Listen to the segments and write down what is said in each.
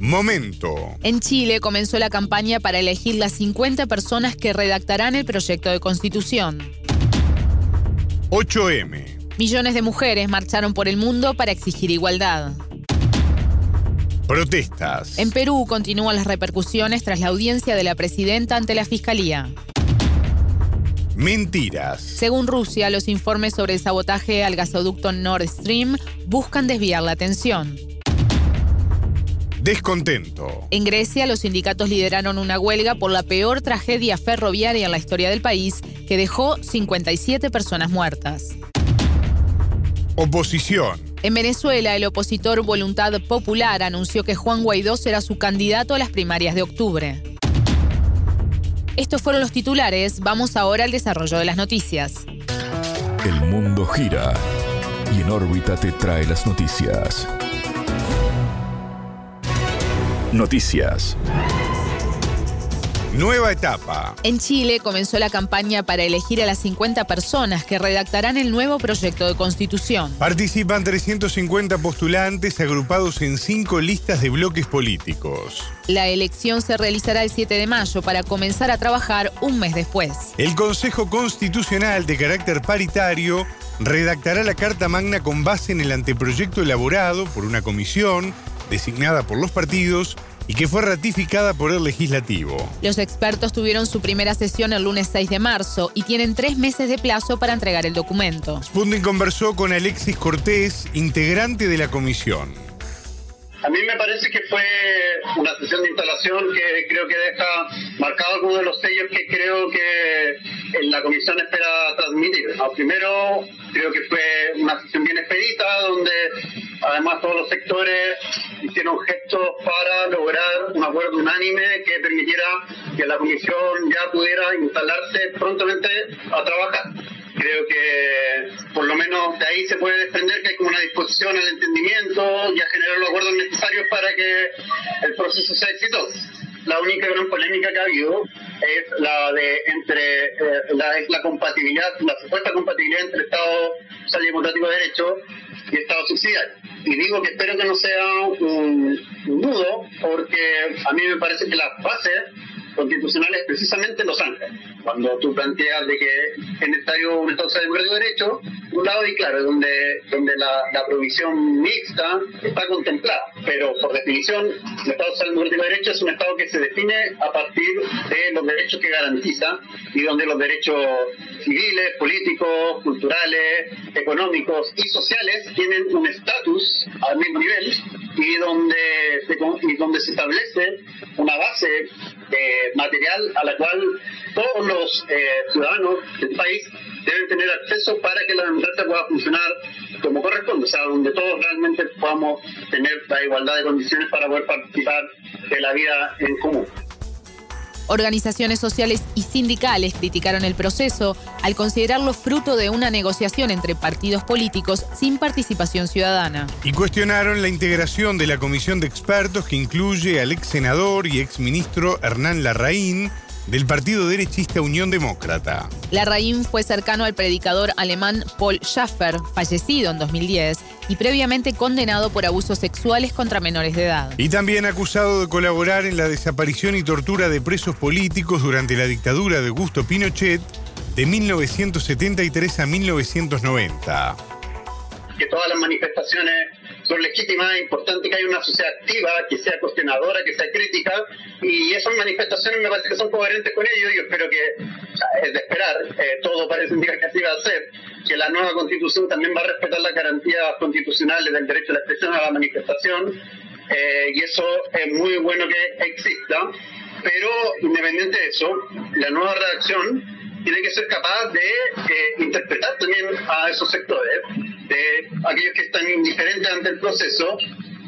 Momento. En Chile comenzó la campaña para elegir las 50 personas que redactarán el proyecto de constitución. 8M. Millones de mujeres marcharon por el mundo para exigir igualdad. Protestas. En Perú continúan las repercusiones tras la audiencia de la presidenta ante la fiscalía. Mentiras. Según Rusia, los informes sobre el sabotaje al gasoducto Nord Stream buscan desviar la atención. Descontento. En Grecia, los sindicatos lideraron una huelga por la peor tragedia ferroviaria en la historia del país, que dejó 57 personas muertas. Oposición. En Venezuela, el opositor Voluntad Popular anunció que Juan Guaidó será su candidato a las primarias de octubre. Estos fueron los titulares, vamos ahora al desarrollo de las noticias. El mundo gira y en órbita te trae las noticias. Noticias. Nueva etapa. En Chile comenzó la campaña para elegir a las 50 personas que redactarán el nuevo proyecto de constitución. Participan 350 postulantes agrupados en cinco listas de bloques políticos. La elección se realizará el 7 de mayo para comenzar a trabajar un mes después. El Consejo Constitucional de carácter paritario redactará la Carta Magna con base en el anteproyecto elaborado por una comisión designada por los partidos y que fue ratificada por el legislativo. Los expertos tuvieron su primera sesión el lunes 6 de marzo y tienen tres meses de plazo para entregar el documento. Sputnik conversó con Alexis Cortés, integrante de la comisión. A mí me parece que fue una sesión de instalación que creo que deja marcado algunos de los sellos que creo que la comisión espera transmitir. primero, creo que fue una sesión bien expedita, donde además todos los sectores hicieron gestos para lograr un acuerdo unánime que permitiera que la comisión ya pudiera instalarse prontamente a trabajar creo que por lo menos de ahí se puede desprender que hay como una disposición al entendimiento y a generar los acuerdos necesarios para que el proceso sea exitoso. La única gran polémica que ha habido es la de entre eh, la, compatibilidad, la supuesta compatibilidad entre Estado social democrático de derecho y Estado subsidiario. Y digo que espero que no sea un, un porque a mí me parece que las bases constitucionales precisamente Los Ángeles. Cuando tú planteas de que es necesario un Estado democrático de derecho, un lado y claro, donde, donde la, la, provisión mixta está contemplada, pero por definición el Estado democrático de derecho es un Estado que se define a partir de los derechos que garantiza y donde los derechos civiles, políticos, culturales, económicos y sociales tienen un estatus al mismo nivel y donde y donde se establece una base eh, material a la cual todos los eh, ciudadanos del país deben tener acceso para que la democracia pueda funcionar como corresponde, o sea, donde todos realmente podamos tener la igualdad de condiciones para poder participar de la vida en común. Organizaciones sociales y sindicales criticaron el proceso al considerarlo fruto de una negociación entre partidos políticos sin participación ciudadana. Y cuestionaron la integración de la comisión de expertos que incluye al ex senador y ex ministro Hernán Larraín, del partido derechista Unión Demócrata. Larraín fue cercano al predicador alemán Paul Schaffer, fallecido en 2010 y previamente condenado por abusos sexuales contra menores de edad. Y también acusado de colaborar en la desaparición y tortura de presos políticos durante la dictadura de Augusto Pinochet de 1973 a 1990. Que todas las manifestaciones son legítimas, es importante que haya una sociedad activa, que sea cuestionadora, que sea crítica, y esas manifestaciones me parece que son coherentes con ello, yo espero que, es de esperar, eh, todo parece indicar que así va a ser, que la nueva constitución también va a respetar las garantías constitucionales del derecho a la expresión, a la manifestación, eh, y eso es muy bueno que exista, pero independiente de eso, la nueva redacción tiene que ser capaz de eh, interpretar también a esos sectores de aquellos que están indiferentes ante el proceso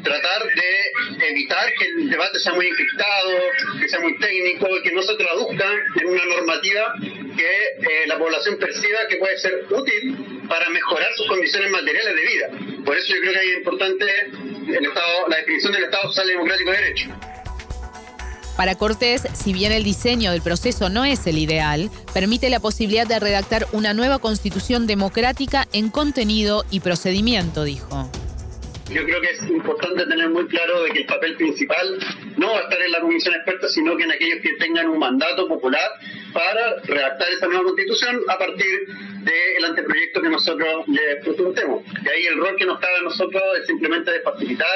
tratar de evitar que el debate sea muy encriptado, que sea muy técnico, que no se traduzca en una normativa que eh, la población perciba que puede ser útil para mejorar sus condiciones materiales de vida. Por eso yo creo que es importante el Estado, la definición del Estado social democrático de derecho. Para Cortés, si bien el diseño del proceso no es el ideal, permite la posibilidad de redactar una nueva constitución democrática en contenido y procedimiento, dijo. Yo creo que es importante tener muy claro que el papel principal no va a estar en la comisión experta, sino que en aquellos que tengan un mandato popular para redactar esa nueva constitución a partir del anteproyecto que nosotros le presentemos. De ahí el rol que nos cabe a nosotros es simplemente de facilitar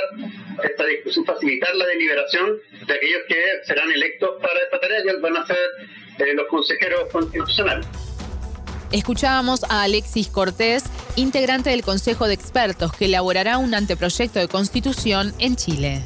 esta discusión, facilitar la deliberación de aquellos que serán electos para esta tarea, y van a ser eh, los consejeros constitucionales. Escuchábamos a Alexis Cortés, integrante del Consejo de Expertos, que elaborará un anteproyecto de constitución en Chile.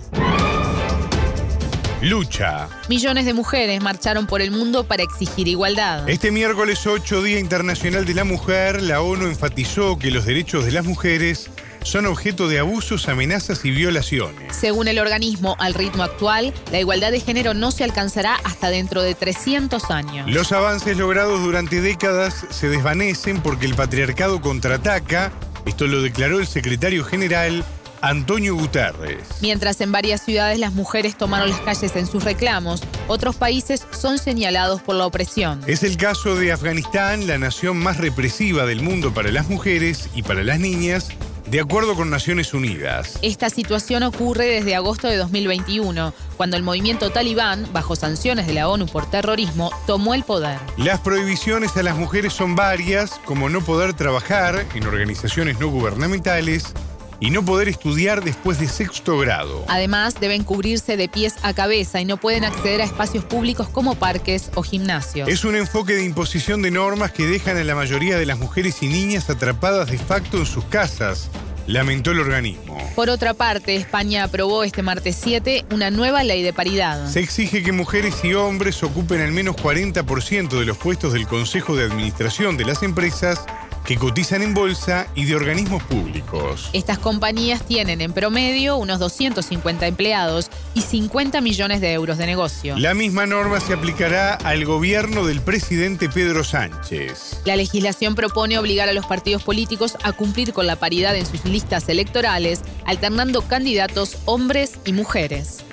Lucha. Millones de mujeres marcharon por el mundo para exigir igualdad. Este miércoles 8, Día Internacional de la Mujer, la ONU enfatizó que los derechos de las mujeres son objeto de abusos, amenazas y violaciones. Según el organismo, al ritmo actual, la igualdad de género no se alcanzará hasta dentro de 300 años. Los avances logrados durante décadas se desvanecen porque el patriarcado contraataca, esto lo declaró el secretario general Antonio Guterres. Mientras en varias ciudades las mujeres tomaron las calles en sus reclamos, otros países son señalados por la opresión. Es el caso de Afganistán, la nación más represiva del mundo para las mujeres y para las niñas, de acuerdo con Naciones Unidas. Esta situación ocurre desde agosto de 2021, cuando el movimiento talibán, bajo sanciones de la ONU por terrorismo, tomó el poder. Las prohibiciones a las mujeres son varias, como no poder trabajar en organizaciones no gubernamentales, y no poder estudiar después de sexto grado. Además, deben cubrirse de pies a cabeza y no pueden acceder a espacios públicos como parques o gimnasios. Es un enfoque de imposición de normas que dejan a la mayoría de las mujeres y niñas atrapadas de facto en sus casas, lamentó el organismo. Por otra parte, España aprobó este martes 7 una nueva ley de paridad. Se exige que mujeres y hombres ocupen al menos 40% de los puestos del Consejo de Administración de las empresas que cotizan en bolsa y de organismos públicos. Estas compañías tienen en promedio unos 250 empleados y 50 millones de euros de negocio. La misma norma se aplicará al gobierno del presidente Pedro Sánchez. La legislación propone obligar a los partidos políticos a cumplir con la paridad en sus listas electorales, alternando candidatos hombres y mujeres.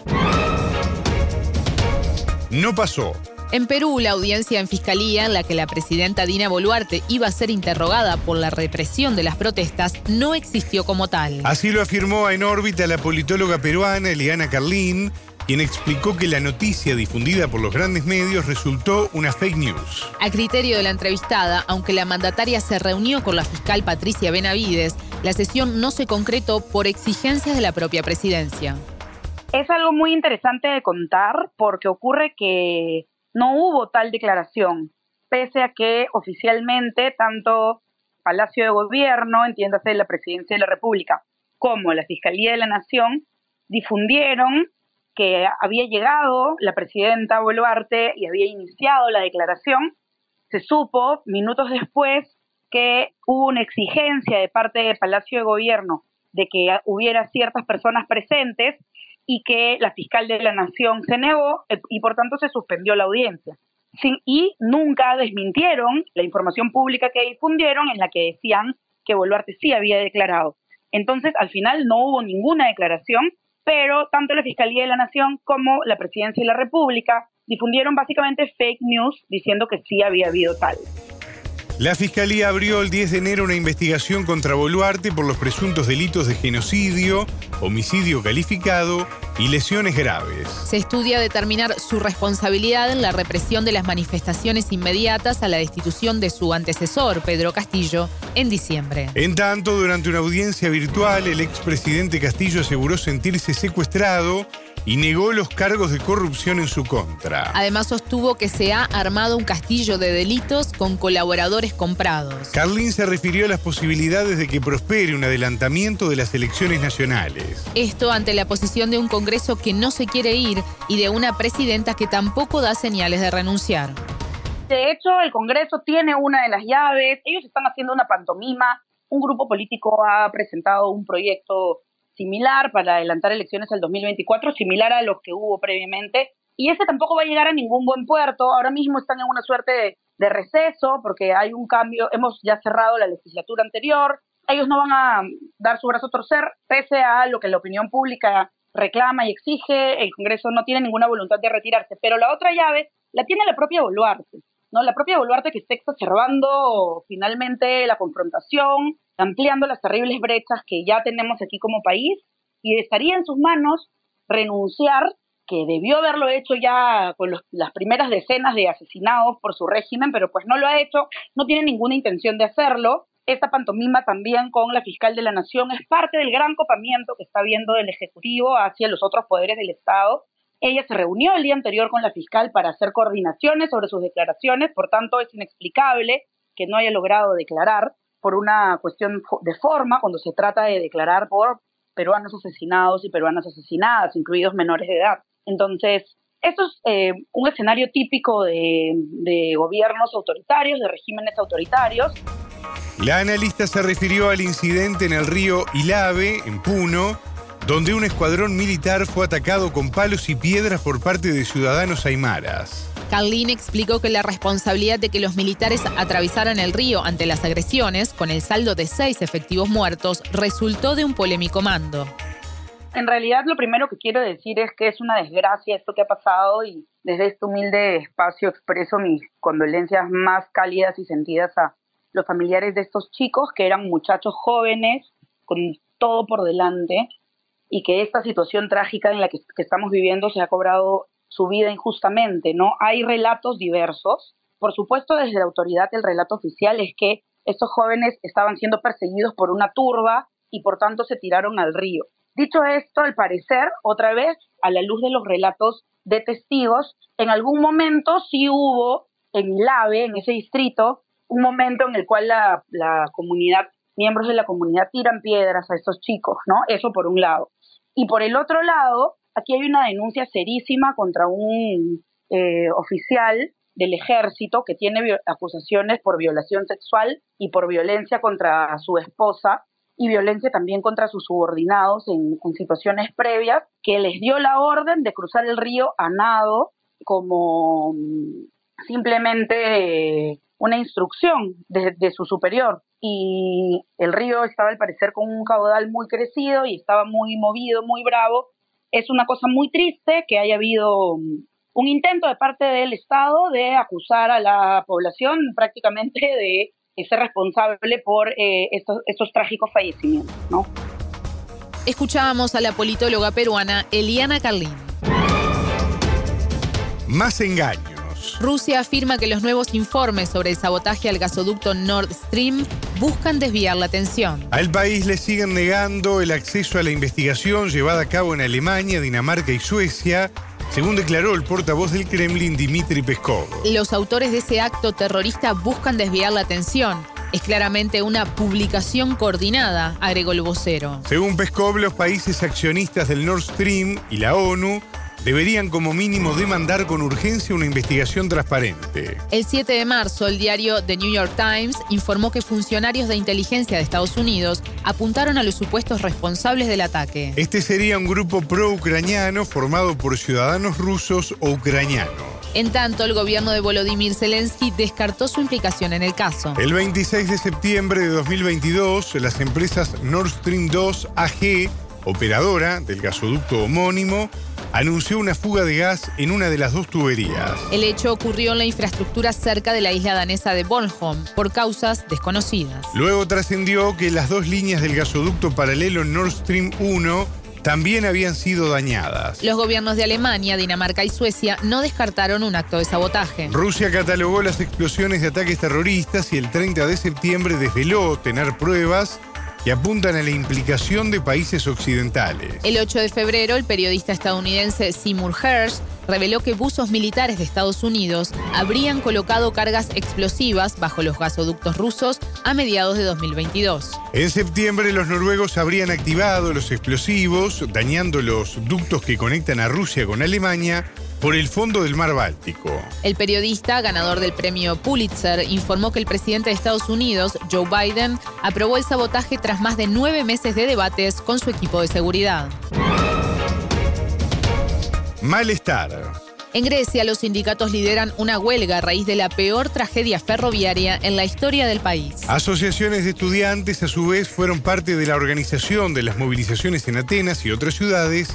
No pasó. En Perú, la audiencia en fiscalía en la que la presidenta Dina Boluarte iba a ser interrogada por la represión de las protestas no existió como tal. Así lo afirmó en órbita la politóloga peruana Eliana Carlín, quien explicó que la noticia difundida por los grandes medios resultó una fake news. A criterio de la entrevistada, aunque la mandataria se reunió con la fiscal Patricia Benavides, la sesión no se concretó por exigencias de la propia presidencia. Es algo muy interesante de contar porque ocurre que no hubo tal declaración, pese a que oficialmente tanto Palacio de Gobierno, entiéndase la Presidencia de la República, como la Fiscalía de la Nación difundieron que había llegado la presidenta Boluarte y había iniciado la declaración, se supo minutos después que hubo una exigencia de parte del Palacio de Gobierno de que hubiera ciertas personas presentes y que la fiscal de la Nación se negó eh, y por tanto se suspendió la audiencia. y nunca desmintieron la información pública que difundieron en la que decían que Boluarte sí había declarado. Entonces, al final no hubo ninguna declaración, pero tanto la Fiscalía de la Nación como la Presidencia de la República difundieron básicamente fake news diciendo que sí había habido tal. La Fiscalía abrió el 10 de enero una investigación contra Boluarte por los presuntos delitos de genocidio, homicidio calificado y lesiones graves. Se estudia determinar su responsabilidad en la represión de las manifestaciones inmediatas a la destitución de su antecesor, Pedro Castillo, en diciembre. En tanto, durante una audiencia virtual, el expresidente Castillo aseguró sentirse secuestrado y negó los cargos de corrupción en su contra. Además sostuvo que se ha armado un castillo de delitos con colaboradores comprados. Carlin se refirió a las posibilidades de que prospere un adelantamiento de las elecciones nacionales. Esto ante la posición de un Congreso que no se quiere ir y de una presidenta que tampoco da señales de renunciar. De hecho, el Congreso tiene una de las llaves, ellos están haciendo una pantomima, un grupo político ha presentado un proyecto similar para adelantar elecciones al 2024, similar a los que hubo previamente. Y ese tampoco va a llegar a ningún buen puerto. Ahora mismo están en una suerte de, de receso porque hay un cambio, hemos ya cerrado la legislatura anterior, ellos no van a dar su brazo a torcer, pese a lo que la opinión pública reclama y exige, el Congreso no tiene ninguna voluntad de retirarse, pero la otra llave la tiene la propia Boluarte, ¿no? La propia Boluarte que está exacerbando finalmente la confrontación, ampliando las terribles brechas que ya tenemos aquí como país, y estaría en sus manos renunciar que debió haberlo hecho ya con las primeras decenas de asesinados por su régimen, pero pues no lo ha hecho, no tiene ninguna intención de hacerlo. Esta pantomima también con la fiscal de la Nación es parte del gran copamiento que está viendo el Ejecutivo hacia los otros poderes del Estado. Ella se reunió el día anterior con la fiscal para hacer coordinaciones sobre sus declaraciones, por tanto es inexplicable que no haya logrado declarar por una cuestión de forma cuando se trata de declarar por peruanos asesinados y peruanas asesinadas, incluidos menores de edad. Entonces, esto es eh, un escenario típico de, de gobiernos autoritarios, de regímenes autoritarios. La analista se refirió al incidente en el río Ilave, en Puno, donde un escuadrón militar fue atacado con palos y piedras por parte de ciudadanos aymaras. Carlin explicó que la responsabilidad de que los militares atravesaran el río ante las agresiones, con el saldo de seis efectivos muertos, resultó de un polémico mando. En realidad lo primero que quiero decir es que es una desgracia esto que ha pasado y desde este humilde espacio expreso mis condolencias más cálidas y sentidas a los familiares de estos chicos que eran muchachos jóvenes con todo por delante y que esta situación trágica en la que, estamos viviendo se ha cobrado su vida injustamente, ¿no? Hay relatos diversos. Por supuesto, desde la autoridad el relato oficial es que estos jóvenes estaban siendo perseguidos por una turba y por tanto se tiraron al río. Dicho esto, al parecer, otra vez, a la luz de los relatos de testigos, en algún momento sí hubo en Lave, en ese distrito, un momento en el cual la, la comunidad, miembros de la comunidad tiran piedras a estos chicos, ¿no? Eso por un lado. Y por el otro lado, aquí hay una denuncia serísima contra un eh, oficial del ejército que tiene acusaciones por violación sexual y por violencia contra su esposa y violencia también contra sus subordinados en, situaciones previas, que les dio la orden de cruzar el río a nado como simplemente una instrucción de, de, su superior. Y el río estaba al parecer con un caudal muy crecido y estaba muy movido, muy bravo, es una cosa muy triste que haya habido mm, un intento de parte del Estado de acusar a la población prácticamente de ser responsable por eh, estos, estos, trágicos fallecimientos, ¿no? Escuchábamos a la politóloga peruana Eliana Carlín. Más engaños. Rusia afirma que los nuevos informes sobre el sabotaje al gasoducto Nord Stream buscan desviar la atención. Al país le siguen negando el acceso a la investigación llevada a cabo en Alemania, Dinamarca y Suecia, según declaró el portavoz del Kremlin Dmitry Peskov. Los autores de ese acto terrorista buscan desviar la atención. Es claramente una publicación coordinada, agregó el vocero. Según Peskov, los países accionistas del Nord Stream y la ONU deberían como mínimo demandar con urgencia una investigación transparente. El 7 de marzo, el diario The New York Times informó que funcionarios de inteligencia de Estados Unidos apuntaron a los supuestos responsables del ataque. Este sería un grupo pro-ucraniano formado por ciudadanos rusos o ucranianos. En tanto, el gobierno de Volodymyr Zelensky descartó su implicación en el caso. El 26 de septiembre de 2022, las empresas Nord Stream 2 AG, operadora del gasoducto homónimo, anunció una fuga de gas en una de las dos tuberías. El hecho ocurrió en la infraestructura cerca de la isla danesa de Bornholm, por causas desconocidas. Luego trascendió que las dos líneas del gasoducto paralelo Nord Stream 1 también habían sido dañadas. Los gobiernos de Alemania, Dinamarca y Suecia no descartaron un acto de sabotaje. Rusia catalogó las explosiones de ataques terroristas y el 30 de septiembre desveló tener pruebas que apuntan a la implicación de países occidentales. El 8 de febrero, el periodista estadounidense Seymour Hersh reveló que buzos militares de Estados Unidos habrían colocado cargas explosivas bajo los gasoductos rusos a mediados de 2022. En septiembre, los noruegos habrían activado los explosivos, dañando los ductos que conectan a Rusia con Alemania por el fondo del mar Báltico. El periodista, ganador del premio Pulitzer, informó que el presidente de Estados Unidos, Joe Biden, aprobó el sabotaje tras más de nueve meses de debates con su equipo de seguridad. Malestar. En Grecia, los sindicatos lideran una huelga a raíz de la peor tragedia ferroviaria en la historia del país. Asociaciones de estudiantes, a su vez, fueron parte de la organización de las movilizaciones en Atenas y otras ciudades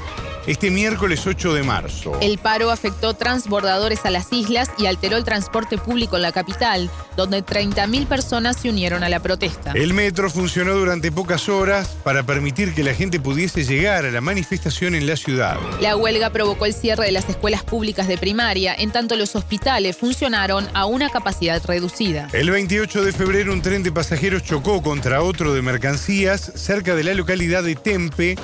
este miércoles 8 de marzo. El paro afectó transbordadores a las islas y alteró el transporte público en la capital, donde 30.000 personas se unieron a la protesta. El metro funcionó durante pocas horas para permitir que la gente pudiese llegar a la manifestación en la ciudad. La huelga provocó el cierre de las escuelas públicas de primaria, en tanto los hospitales funcionaron a una capacidad reducida. El 28 de febrero un tren de pasajeros chocó contra otro de mercancías cerca de la localidad de Tempe,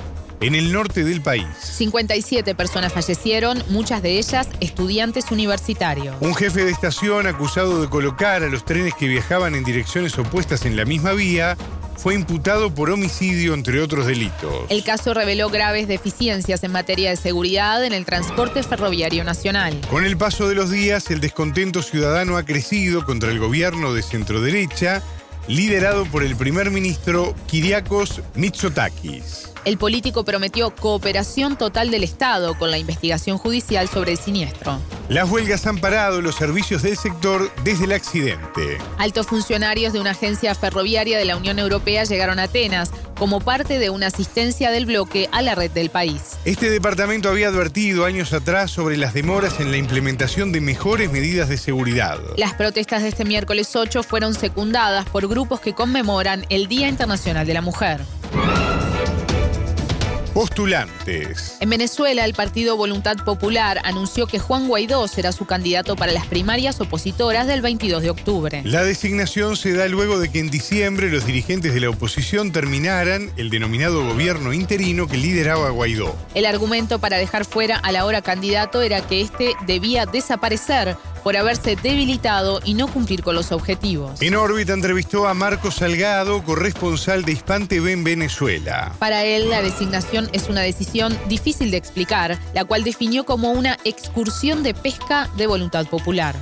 en el norte del país. 57 personas fallecieron, muchas de ellas estudiantes universitarios. Un jefe de estación acusado de colocar a los trenes que viajaban en direcciones opuestas en la misma vía fue imputado por homicidio, entre otros delitos. El caso reveló graves deficiencias en materia de seguridad en el transporte ferroviario nacional. Con el paso de los días, el descontento ciudadano ha crecido contra el gobierno de centroderecha, liderado por el primer ministro Kiriakos Mitsotakis. El político prometió cooperación total del Estado con la investigación judicial sobre el siniestro. Las huelgas han parado los servicios del sector desde el accidente. Altos funcionarios de una agencia ferroviaria de la Unión Europea llegaron a Atenas como parte de una asistencia del bloque a la red del país. Este departamento había advertido años atrás sobre las demoras en la implementación de mejores medidas de seguridad. Las protestas de este miércoles 8 fueron secundadas por grupos que conmemoran el Día Internacional de la Mujer. Postulantes. En Venezuela, el partido Voluntad Popular anunció que Juan Guaidó será su candidato para las primarias opositoras del 22 de octubre. La designación se da luego de que en diciembre los dirigentes de la oposición terminaran el denominado gobierno interino que lideraba Guaidó. El argumento para dejar fuera al ahora candidato era que este debía desaparecer por haberse debilitado y no cumplir con los objetivos. En órbita entrevistó a Marco Salgado, corresponsal de Hispan TV en Venezuela. Para él, la designación es una decisión difícil de explicar, la cual definió como una excursión de pesca de voluntad popular.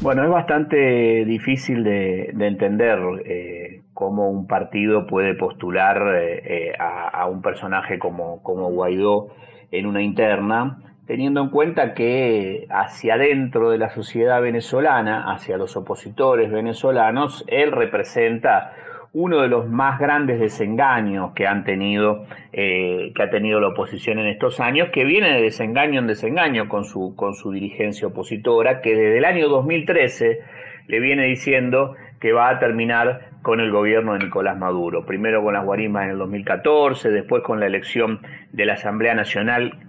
Bueno, es bastante difícil de, entender eh, cómo un partido puede postular eh, eh, a, un personaje como, como Guaidó en una interna teniendo en cuenta que hacia adentro de la sociedad venezolana, hacia los opositores venezolanos, él representa uno de los más grandes desengaños que han tenido eh, que ha tenido la oposición en estos años, que viene de desengaño en desengaño con su con su dirigencia opositora, que desde el año 2013 le viene diciendo que va a terminar con el gobierno de Nicolás Maduro, primero con las guarimbas en el 2014, después con la elección de la Asamblea Nacional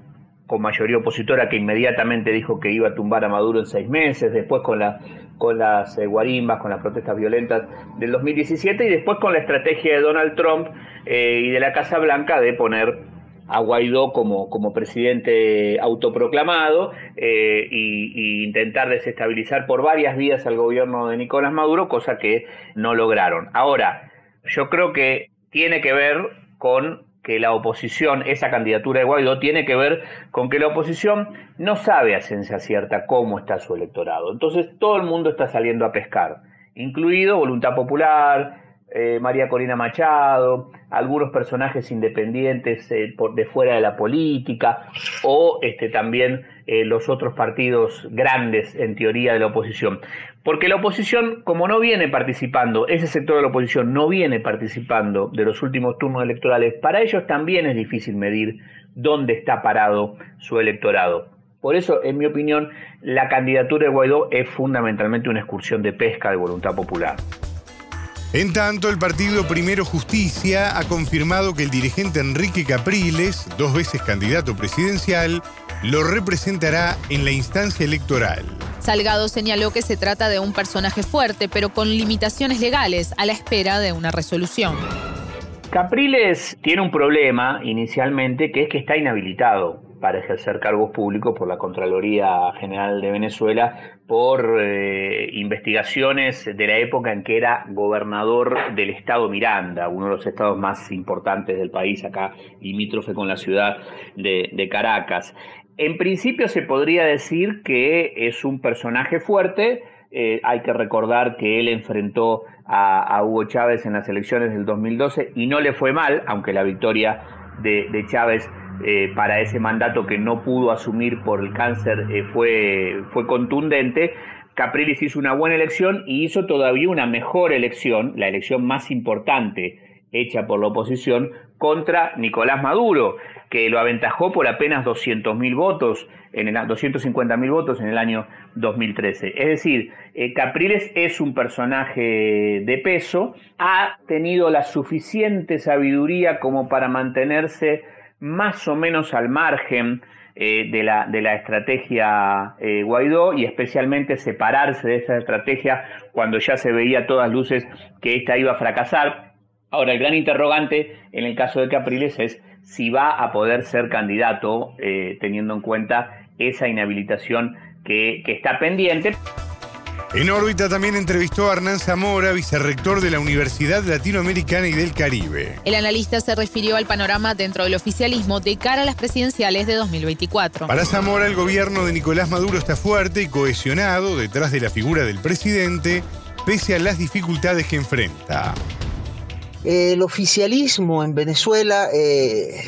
con mayoría opositora que inmediatamente dijo que iba a tumbar a Maduro en seis meses, después con, la, con las eh, guarimbas, con las protestas violentas del 2017 y después con la estrategia de Donald Trump eh, y de la Casa Blanca de poner a Guaidó como, como presidente autoproclamado e intentar desestabilizar por varias vías al gobierno de Nicolás Maduro, cosa que no lograron. Ahora, yo creo que tiene que ver con que la oposición, esa candidatura de Guaidó, tiene que ver con que la oposición no sabe a ciencia cierta cómo está su electorado. Entonces todo el mundo está saliendo a pescar, incluido Voluntad Popular, eh, María Corina Machado, algunos personajes independientes eh, de fuera de la política, o este, también eh, los otros partidos grandes en teoría de la oposición. Porque la oposición, como no viene participando, ese sector de la oposición no viene participando de los últimos turnos electorales, para ellos también es difícil medir dónde está parado su electorado. Por eso, en mi opinión, la candidatura de Guaidó es fundamentalmente una excursión de pesca de voluntad popular. En tanto, el partido Primero Justicia ha confirmado que el dirigente Enrique Capriles, dos veces candidato presidencial, lo representará en la instancia electoral. Salgado señaló que se trata de un personaje fuerte, pero con limitaciones legales, a la espera de una resolución. Capriles tiene un problema inicialmente, que es que está inhabilitado para ejercer cargos públicos por la Contraloría General de Venezuela por eh, investigaciones de la época en que era gobernador del estado Miranda, uno de los estados más importantes del país, acá limítrofe con la ciudad de, Caracas. En principio se podría decir que es un personaje fuerte. Eh, hay que recordar que él enfrentó a, Hugo Chávez en las elecciones del 2012 y no le fue mal, aunque la victoria de, Chávez eh, para ese mandato que no pudo asumir por el cáncer eh, fue, fue contundente. Capriles hizo una buena elección y hizo todavía una mejor elección, la elección más importante hecha por la oposición, contra Nicolás Maduro, que lo aventajó por apenas 200.000 votos, en el, 250.000 votos en el año 2013. Es decir, eh, Capriles es un personaje de peso, ha tenido la suficiente sabiduría como para mantenerse más o menos al margen eh, de, la, de la estrategia eh, Guaidó y especialmente separarse de esa estrategia cuando ya se veía a todas luces que esta iba a fracasar. Ahora, el gran interrogante en el caso de Capriles es si va a poder ser candidato eh, teniendo en cuenta esa inhabilitación que, que está pendiente. En órbita también entrevistó a Hernán Zamora, vicerrector de la Universidad Latinoamericana y del Caribe. El analista se refirió al panorama dentro del oficialismo de cara a las presidenciales de 2024. Para Zamora, el gobierno de Nicolás Maduro está fuerte y cohesionado detrás de la figura del presidente, pese a las dificultades que enfrenta. El oficialismo en Venezuela, eh,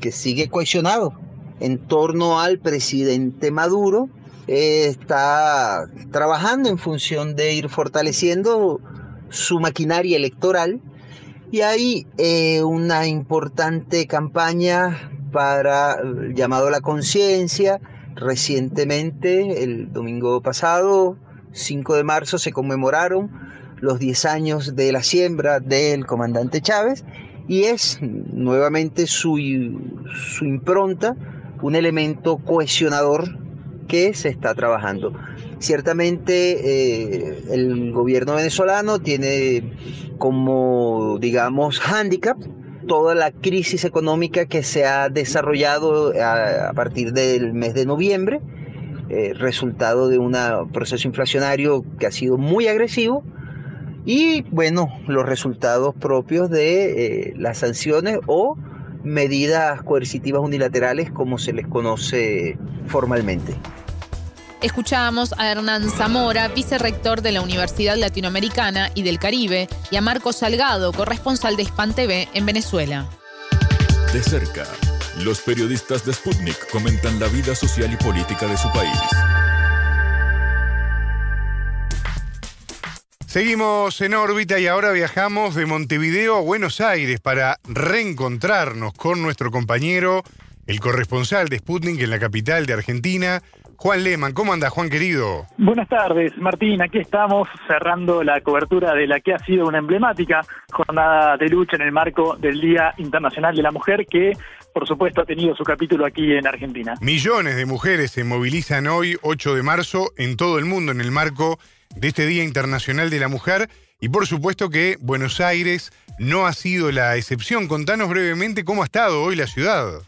que sigue cohesionado en torno al presidente Maduro, está trabajando en función de ir fortaleciendo su maquinaria electoral y hay eh, una importante campaña para el llamado a la conciencia. Recientemente, el domingo pasado, 5 de marzo, se conmemoraron los 10 años de la siembra del comandante Chávez y es nuevamente su, su impronta un elemento cohesionador que se está trabajando. Ciertamente eh, el gobierno venezolano tiene como, digamos, hándicap toda la crisis económica que se ha desarrollado a, partir del mes de noviembre, eh, resultado de un proceso inflacionario que ha sido muy agresivo, y bueno, los resultados propios de eh, las sanciones o medidas coercitivas unilaterales como se les conoce formalmente. Escuchábamos a Hernán Zamora, vicerrector de la Universidad Latinoamericana y del Caribe, y a Marco Salgado, corresponsal de Span TV en Venezuela. De cerca, los periodistas de Sputnik comentan la vida social y política de su país. Seguimos en órbita y ahora viajamos de Montevideo a Buenos Aires para reencontrarnos con nuestro compañero, el corresponsal de Sputnik en la capital de Argentina, Juan Lehmann, ¿cómo anda Juan querido? Buenas tardes, Martín. Aquí estamos cerrando la cobertura de la que ha sido una emblemática jornada de lucha en el marco del Día Internacional de la Mujer que, por supuesto, ha tenido su capítulo aquí en Argentina. Millones de mujeres se movilizan hoy, 8 de marzo, en todo el mundo en el marco de este Día Internacional de la Mujer. Y por supuesto que Buenos Aires no ha sido la excepción. Contanos brevemente cómo ha estado hoy la ciudad.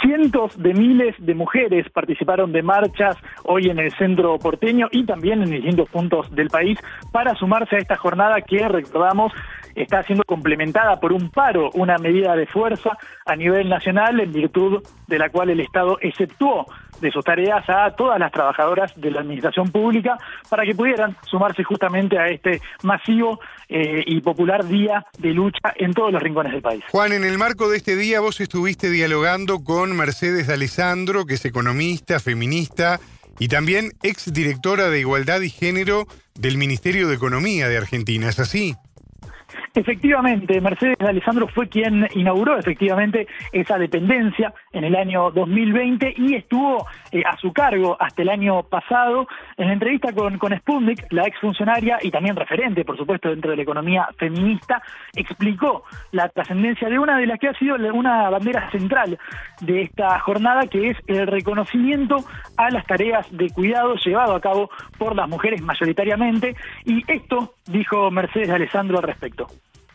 Cientos de miles de mujeres participaron de marchas hoy en el centro porteño y también en distintos puntos del país para sumarse a esta jornada que, recordamos, está siendo complementada por un paro, una medida de fuerza a nivel nacional en virtud de la cual el Estado exceptuó de sus tareas a todas las trabajadoras de la administración pública para que pudieran sumarse justamente a este masivo eh, y popular día de lucha en todos los rincones del país. Juan, en el marco de este día vos estuviste dialogando con Mercedes de Alessandro, que es economista, feminista y también exdirectora de Igualdad y Género del Ministerio de Economía de Argentina, ¿es así? Efectivamente, Mercedes Alessandro fue quien inauguró efectivamente esa dependencia en el año 2020 y estuvo eh, a su cargo hasta el año pasado. En la entrevista con, con Sputnik, la exfuncionaria y también referente, por supuesto, dentro de la economía feminista, explicó la trascendencia de una de las que ha sido una bandera central de esta jornada, que es el reconocimiento a las tareas de cuidado llevado a cabo por las mujeres mayoritariamente. Y esto dijo Mercedes Alessandro al respecto.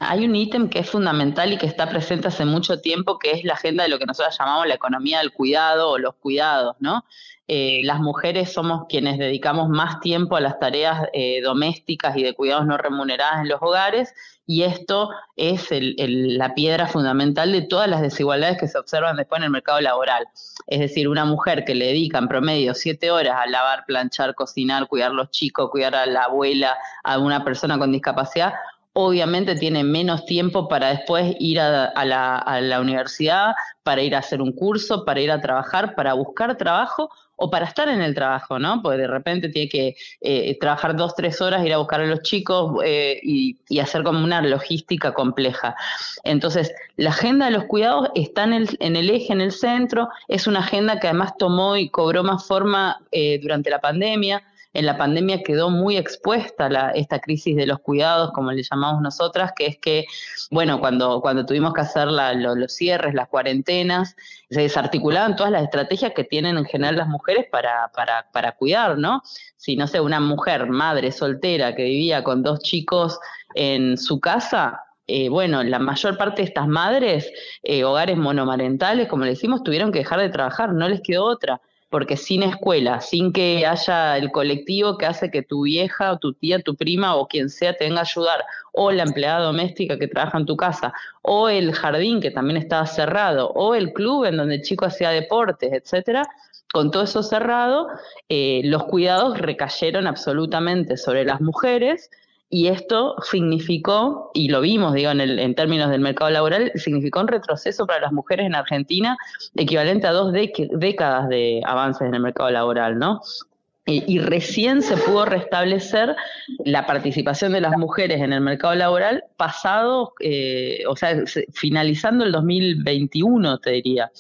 Hay un ítem que es fundamental y que está presente hace mucho tiempo, que es la agenda de lo que nosotros llamamos la economía del cuidado o los cuidados, ¿no? Eh, las mujeres somos quienes dedicamos más tiempo a las tareas eh, domésticas y de cuidados no remuneradas en los hogares y esto es la piedra fundamental de todas las desigualdades que se observan después en el mercado laboral. Es decir, una mujer que le dedica en promedio siete horas a lavar, planchar, cocinar, cuidar a los chicos, cuidar a la abuela, a una persona con discapacidad, obviamente tiene menos tiempo para después ir a, la, universidad, para ir a hacer un curso, para ir a trabajar, para buscar trabajo o para estar en el trabajo, ¿no? Porque de repente tiene que eh, trabajar dos, tres horas, ir a buscar a los chicos eh, y, hacer como una logística compleja. Entonces, la agenda de los cuidados está en el, en el eje, en el centro, es una agenda que además tomó y cobró más forma eh, durante la pandemia en la pandemia quedó muy expuesta la, esta crisis de los cuidados, como le llamamos nosotras, que es que, bueno, cuando, cuando tuvimos que hacer los cierres, las cuarentenas, se desarticulaban todas las estrategias que tienen en general las mujeres para, para, para cuidar, ¿no? Si, no sé, una mujer, madre soltera, que vivía con dos chicos en su casa, eh, bueno, la mayor parte de estas madres, eh, hogares monomarentales, como le decimos, tuvieron que dejar de trabajar, no les quedó otra porque sin escuela, sin que haya el colectivo que hace que tu vieja o tu tía, tu prima o quien sea te venga ayudar, o la empleada doméstica que trabaja en tu casa, o el jardín que también estaba cerrado, o el club en donde el chico hacía deportes, etcétera, con todo eso cerrado, eh, los cuidados recayeron absolutamente sobre las mujeres y esto significó, y lo vimos, digo, en, en, términos del mercado laboral, significó un retroceso para las mujeres en Argentina equivalente a dos décadas de avances en el mercado laboral, ¿no? Y, recién se pudo restablecer la participación de las mujeres en el mercado laboral pasado, eh, o sea, finalizando el 2021, te diría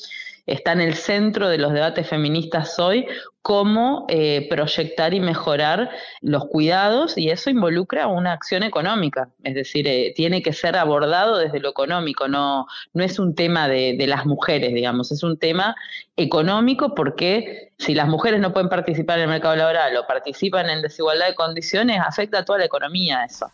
está en el centro de los debates feministas hoy, cómo eh, proyectar y mejorar los cuidados y eso involucra una acción económica, es decir, eh, tiene que ser abordado desde lo económico, no, no es un tema de, de, las mujeres, digamos, es un tema económico porque si las mujeres no pueden participar en el mercado laboral o participan en desigualdad de condiciones, afecta a toda la economía eso.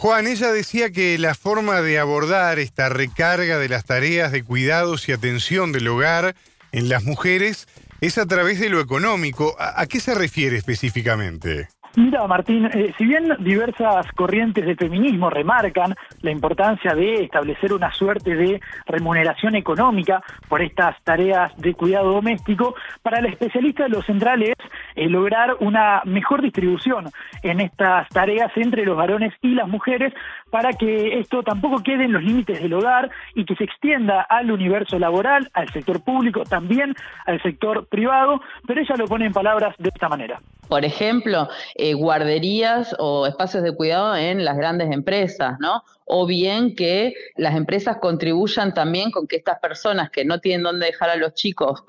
Juan, ella decía que la forma de abordar esta recarga de las tareas de cuidados y atención del hogar en las mujeres es a través de lo económico. ¿A, qué se refiere específicamente? Mira, Martín, eh, si bien diversas corrientes de feminismo remarcan la importancia de establecer una suerte de remuneración económica por estas tareas de cuidado doméstico, para la especialista lo central es eh, lograr una mejor distribución en estas tareas entre los varones y las mujeres para que esto tampoco quede en los límites del hogar y que se extienda al universo laboral, al sector público, también al sector privado, pero ella lo pone en palabras de esta manera. Por ejemplo, eh, guarderías o espacios de cuidado en las grandes empresas, ¿no? O bien que las empresas contribuyan también con que estas personas que no tienen dónde dejar a los chicos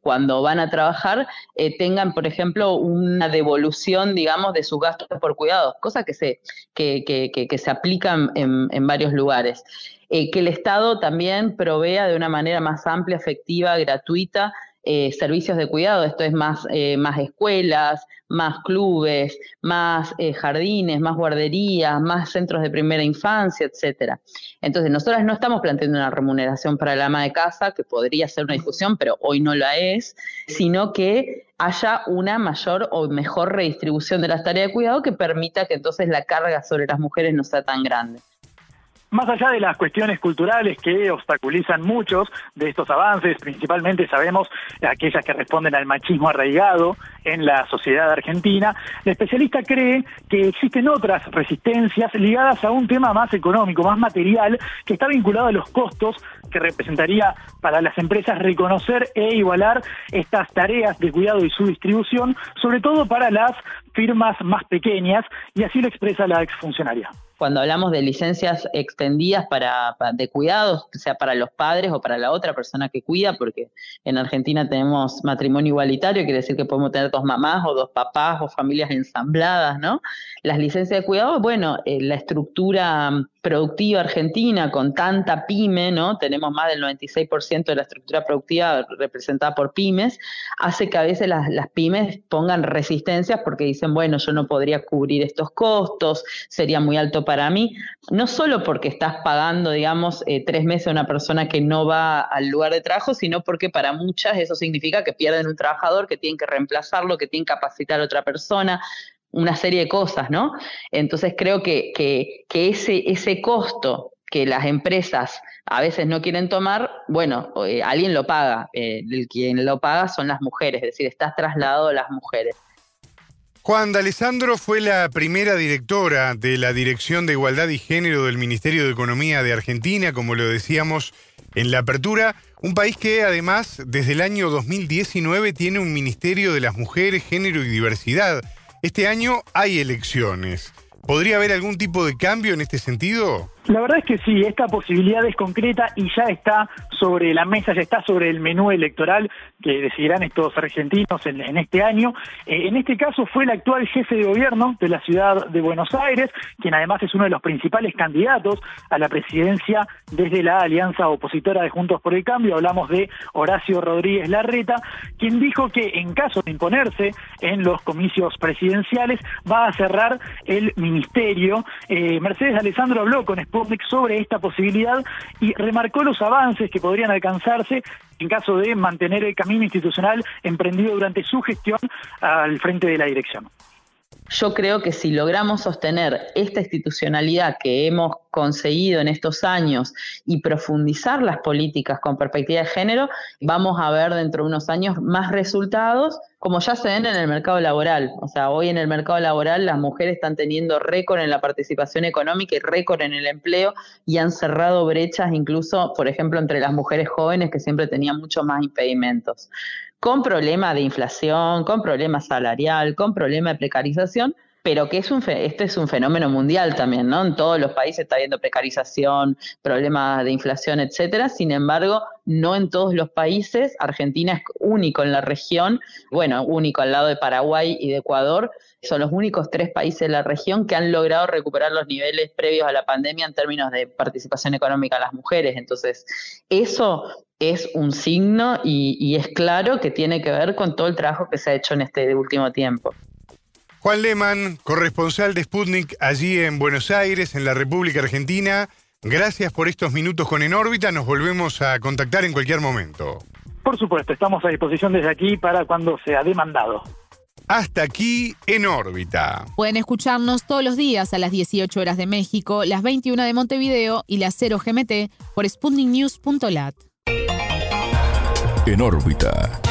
cuando van a trabajar eh, tengan, por ejemplo, una devolución, digamos, de sus gastos por cuidados, cosa que se, que, que, que, se aplican en, en varios lugares. Eh, que el Estado también provea de una manera más amplia, efectiva, gratuita, eh, servicios de cuidado, esto es más, eh, más escuelas, más clubes, más eh, jardines, más guarderías, más centros de primera infancia, etcétera. Entonces, nosotras no estamos planteando una remuneración para la ama de casa, que podría ser una discusión, pero hoy no la es, sino que haya una mayor o mejor redistribución de las tareas de cuidado que permita que entonces la carga sobre las mujeres no sea tan grande. Más allá de las cuestiones culturales que obstaculizan muchos de estos avances, principalmente sabemos aquellas que responden al machismo arraigado en la sociedad argentina, la especialista cree que existen otras resistencias ligadas a un tema más económico, más material, que está vinculado a los costos que representaría para las empresas reconocer e igualar estas tareas de cuidado y su distribución, sobre todo para las firmas más pequeñas, y así lo expresa la exfuncionaria cuando hablamos de licencias extendidas para, de cuidados, sea para los padres o para la otra persona que cuida, porque en Argentina tenemos matrimonio igualitario, quiere decir que podemos tener dos mamás o dos papás o familias ensambladas, ¿no? Las licencias de cuidado, bueno, eh, la estructura productiva argentina con tanta pyme, ¿no? Tenemos más del 96% de la estructura productiva representada por pymes, hace que a veces las, pymes pongan resistencias porque dicen, bueno, yo no podría cubrir estos costos, sería muy alto para mí, no solo porque estás pagando, digamos, eh, tres meses a una persona que no va al lugar de trabajo, sino porque para muchas eso significa que pierden un trabajador, que tienen que reemplazarlo, que tienen que capacitar a otra persona, una serie de cosas, ¿no? Entonces creo que, que, ese, ese costo que las empresas a veces no quieren tomar, bueno, eh, alguien lo paga. Eh, el quien lo paga son las mujeres, es decir, estás trasladado a las mujeres. Juan D'Alessandro fue la primera directora de la Dirección de Igualdad y Género del Ministerio de Economía de Argentina, como lo decíamos en la apertura, un país que además desde el año 2019 tiene un Ministerio de las Mujeres, Género y Diversidad. Este año hay elecciones. ¿Podría haber algún tipo de cambio en este sentido? La verdad es que sí, esta posibilidad es concreta y ya está sobre la mesa, ya está sobre el menú electoral que decidirán estos argentinos en, este año. Eh, en este caso fue el actual jefe de gobierno de la ciudad de Buenos Aires, quien además es uno de los principales candidatos a la presidencia desde la alianza opositora de Juntos por el Cambio. Hablamos de Horacio Rodríguez Larreta, quien dijo que en caso de imponerse en los comicios presidenciales va a cerrar el ministerio. Eh, Mercedes Alessandro habló con sobre esta posibilidad y remarcó los avances que podrían alcanzarse en caso de mantener el camino institucional emprendido durante su gestión al frente de la dirección. Yo creo que si logramos sostener esta institucionalidad que hemos conseguido en estos años y profundizar las políticas con perspectiva de género, vamos a ver dentro de unos años más resultados, como ya se ven en el mercado laboral. O sea, hoy en el mercado laboral las mujeres están teniendo récord en la participación económica y récord en el empleo y han cerrado brechas incluso, por ejemplo, entre las mujeres jóvenes que siempre tenían mucho más impedimentos con problemas de inflación, con problemas salarial, con problemas de precarización, pero que es un este es un fenómeno mundial también, ¿no? En todos los países está habiendo precarización, problemas de inflación, etcétera. Sin embargo, no en todos los países. Argentina es único en la región, bueno, único al lado de Paraguay y de Ecuador. Son los únicos tres países de la región que han logrado recuperar los niveles previos a la pandemia en términos de participación económica de las mujeres. Entonces, eso es un signo y, es claro que tiene que ver con todo el trabajo que se ha hecho en este último tiempo. Juan Lehmann, corresponsal de Sputnik allí en Buenos Aires, en la República Argentina. Gracias por estos minutos con En órbita. Nos volvemos a contactar en cualquier momento. Por supuesto, estamos a disposición desde aquí para cuando sea demandado. Hasta aquí en órbita. Pueden escucharnos todos los días a las 18 horas de México, las 21 de Montevideo y las 0 GMT por sputniknews.lat. En órbita.